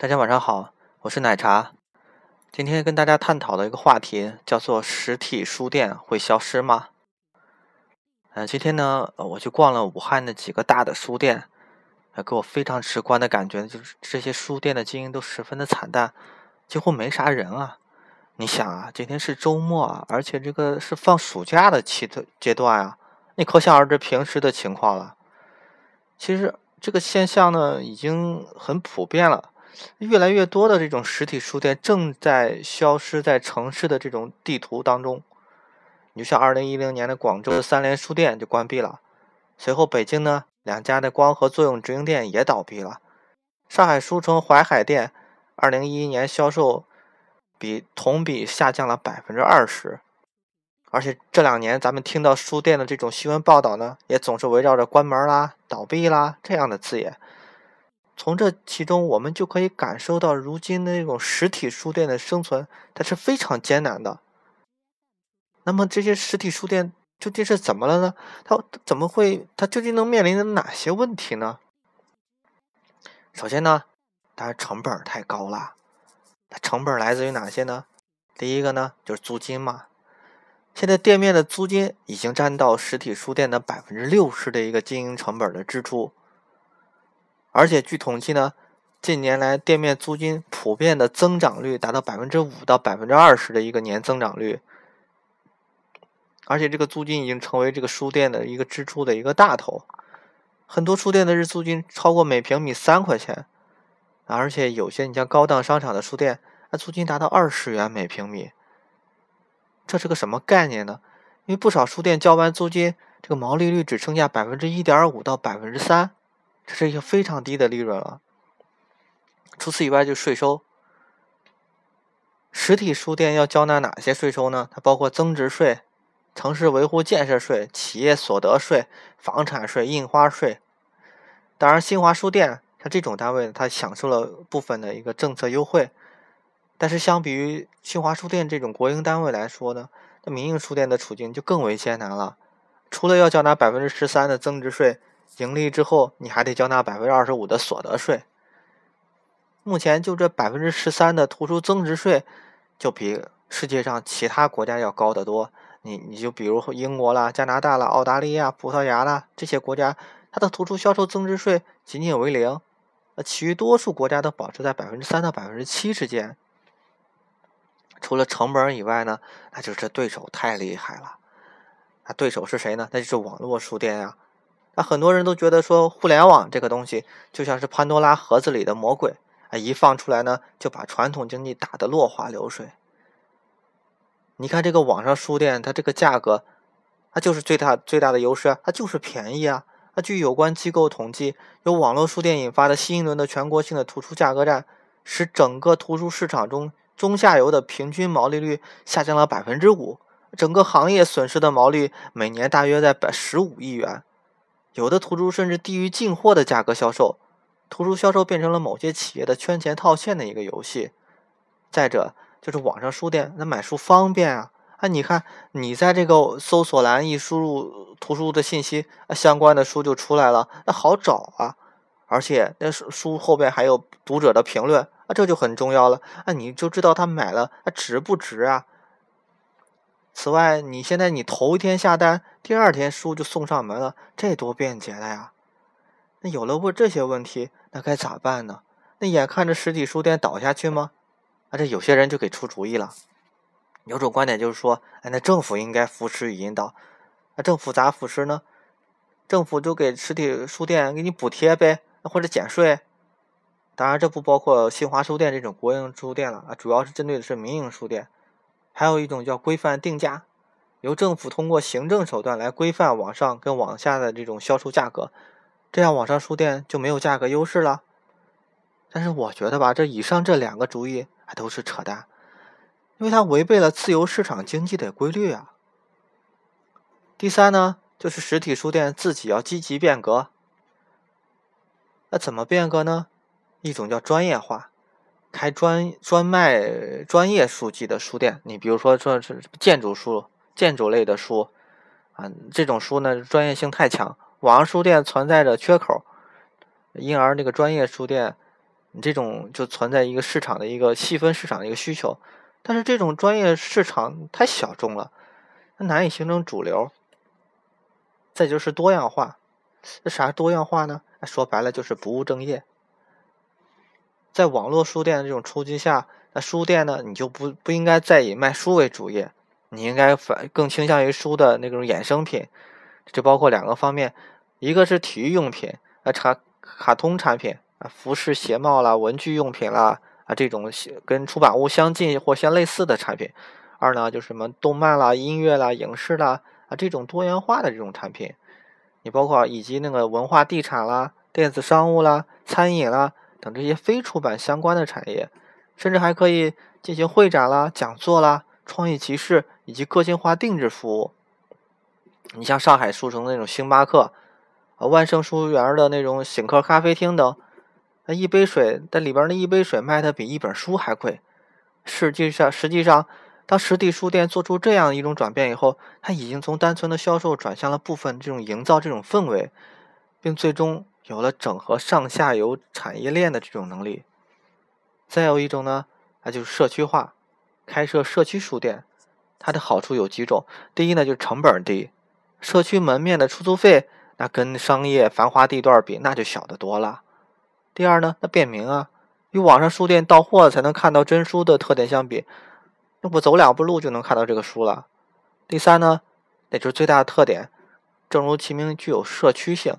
大家晚上好，我是奶茶。今天跟大家探讨的一个话题叫做“实体书店会消失吗？”嗯，今天呢，我去逛了武汉的几个大的书店，给我非常直观的感觉就是这些书店的经营都十分的惨淡，几乎没啥人啊。你想啊，今天是周末啊，而且这个是放暑假的期的阶段啊，你可想而知平时的情况了。其实这个现象呢，已经很普遍了。越来越多的这种实体书店正在消失在城市的这种地图当中。你就像二零一零年的广州的三联书店就关闭了，随后北京呢两家的光合作用直营店也倒闭了。上海书城淮海店二零一一年销售比同比下降了百分之二十，而且这两年咱们听到书店的这种新闻报道呢，也总是围绕着关门啦、倒闭啦这样的字眼。从这其中，我们就可以感受到，如今的那种实体书店的生存，它是非常艰难的。那么，这些实体书店究竟是怎么了呢？它怎么会？它究竟能面临着哪些问题呢？首先呢，它成本太高了。它成本来自于哪些呢？第一个呢，就是租金嘛。现在店面的租金已经占到实体书店的百分之六十的一个经营成本的支出。而且据统计呢，近年来店面租金普遍的增长率达到百分之五到百分之二十的一个年增长率，而且这个租金已经成为这个书店的一个支出的一个大头，很多书店的日租金超过每平米三块钱，而且有些你像高档商场的书店，那租金达到二十元每平米，这是个什么概念呢？因为不少书店交完租金，这个毛利率只剩下百分之一点五到百分之三。这是一个非常低的利润了。除此以外，就税收。实体书店要交纳哪些税收呢？它包括增值税、城市维护建设税、企业所得税、房产税、印花税。当然，新华书店像这种单位，它享受了部分的一个政策优惠。但是，相比于新华书店这种国营单位来说呢，那民营书店的处境就更为艰难了。除了要缴纳百分之十三的增值税。盈利之后，你还得交纳百分之二十五的所得税。目前就这百分之十三的图书增值税，就比世界上其他国家要高得多。你你就比如英国啦、加拿大啦、澳大利亚、葡萄牙啦这些国家，它的图书销售增值税仅仅为零，呃，其余多数国家都保持在百分之三到百分之七之间。除了成本以外呢，那就是对手太厉害了。那对手是谁呢？那就是网络书店呀。那很多人都觉得说，互联网这个东西就像是潘多拉盒子里的魔鬼啊，一放出来呢，就把传统经济打得落花流水。你看这个网上书店，它这个价格，它就是最大最大的优势，它就是便宜啊。那据有关机构统计，由网络书店引发的新一轮的全国性的图书价格战，使整个图书市场中中下游的平均毛利率下降了百分之五，整个行业损失的毛利每年大约在百十五亿元。有的图书甚至低于进货的价格销售，图书销售变成了某些企业的圈钱套现的一个游戏。再者，就是网上书店，那买书方便啊！啊，你看，你在这个搜索栏一输入图书的信息，相关的书就出来了，那好找啊！而且那书书后边还有读者的评论，啊，这就很重要了，啊，你就知道他买了，啊，值不值啊？此外，你现在你头一天下单，第二天书就送上门了，这多便捷了呀！那有了问这些问题，那该咋办呢？那眼看着实体书店倒下去吗？啊，这有些人就给出主意了。有种观点就是说，哎，那政府应该扶持与引导。那政府咋扶持呢？政府就给实体书店给你补贴呗，或者减税。当然，这不包括新华书店这种国营书店了啊，主要是针对的是民营书店。还有一种叫规范定价，由政府通过行政手段来规范网上跟网下的这种销售价格，这样网上书店就没有价格优势了。但是我觉得吧，这以上这两个主意还都是扯淡，因为它违背了自由市场经济的规律啊。第三呢，就是实体书店自己要积极变革。那怎么变革呢？一种叫专业化。开专专卖专业书籍的书店，你比如说说是建筑书、建筑类的书，啊，这种书呢专业性太强，网上书店存在着缺口，因而那个专业书店你这种就存在一个市场的一个细分市场的一个需求，但是这种专业市场太小众了，它难以形成主流。再就是多样化，这啥多样化呢？说白了就是不务正业。在网络书店的这种冲击下，那书店呢，你就不不应该再以卖书为主业，你应该反更倾向于书的那种衍生品，就包括两个方面，一个是体育用品啊，卡卡通产品啊，服饰鞋帽啦，文具用品啦啊，这种跟出版物相近或相类似的产品；二呢，就是什么动漫啦、音乐啦、影视啦啊，这种多元化的这种产品，你包括以及那个文化地产啦、电子商务啦、餐饮啦。等这些非出版相关的产业，甚至还可以进行会展啦、讲座啦、创意集市以及个性化定制服务。你像上海书城那种星巴克，啊，万盛书园的那种醒客咖啡厅等，那一杯水，在里边那一杯水卖的比一本书还贵。实际上，实际上，当实体书店做出这样一种转变以后，它已经从单纯的销售转向了部分这种营造这种氛围，并最终。有了整合上下游产业链的这种能力，再有一种呢，那就是社区化，开设社区书店，它的好处有几种。第一呢，就是成本低，社区门面的出租费，那跟商业繁华地段比，那就小得多了。第二呢，那便民啊，与网上书店到货才能看到真书的特点相比，那不走两步路就能看到这个书了。第三呢，那就是最大的特点，正如其名，具有社区性。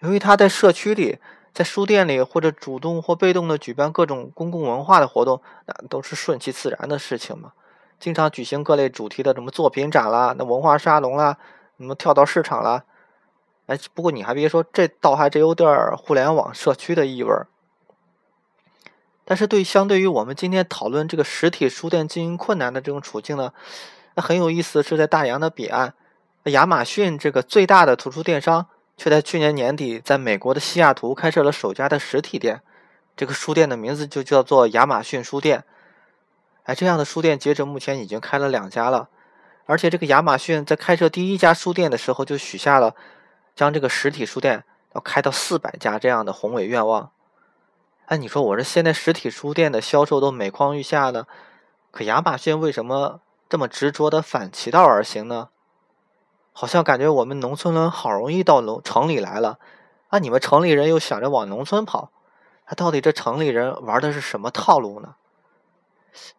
由于它在社区里，在书店里，或者主动或被动的举办各种公共文化的活动，那都是顺其自然的事情嘛。经常举行各类主题的什么作品展啦，那文化沙龙啦，什么跳蚤市场啦。哎，不过你还别说，这倒还真有点互联网社区的意味儿。但是对相对于我们今天讨论这个实体书店经营困难的这种处境呢，那很有意思，是在大洋的彼岸，亚马逊这个最大的图书电商。却在去年年底，在美国的西雅图开设了首家的实体店，这个书店的名字就叫做亚马逊书店。哎，这样的书店截止目前已经开了两家了，而且这个亚马逊在开设第一家书店的时候就许下了将这个实体书店要开到四百家这样的宏伟愿望。哎，你说我这现在实体书店的销售都每况愈下呢，可亚马逊为什么这么执着的反其道而行呢？好像感觉我们农村人好容易到农城里来了，啊，你们城里人又想着往农村跑，那到底这城里人玩的是什么套路呢？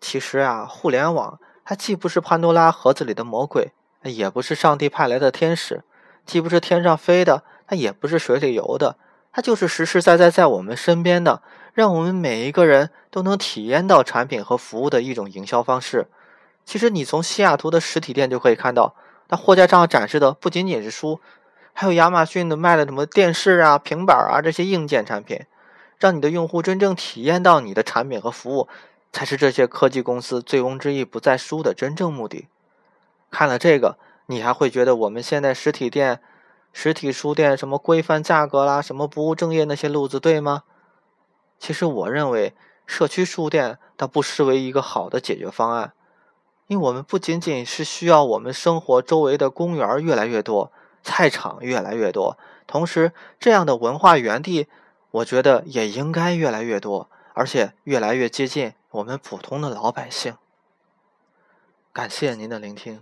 其实啊，互联网它既不是潘多拉盒子里的魔鬼，也不是上帝派来的天使，既不是天上飞的，它也不是水里游的，它就是实实在在在我们身边的，让我们每一个人都能体验到产品和服务的一种营销方式。其实你从西雅图的实体店就可以看到。它货架上展示的不仅仅是书，还有亚马逊的卖的什么电视啊、平板啊这些硬件产品，让你的用户真正体验到你的产品和服务，才是这些科技公司醉翁之意不在书的真正目的。看了这个，你还会觉得我们现在实体店、实体书店什么规范价格啦、什么不务正业那些路子对吗？其实我认为，社区书店它不失为一个好的解决方案。因为我们不仅仅是需要我们生活周围的公园越来越多，菜场越来越多，同时这样的文化园地，我觉得也应该越来越多，而且越来越接近我们普通的老百姓。感谢您的聆听。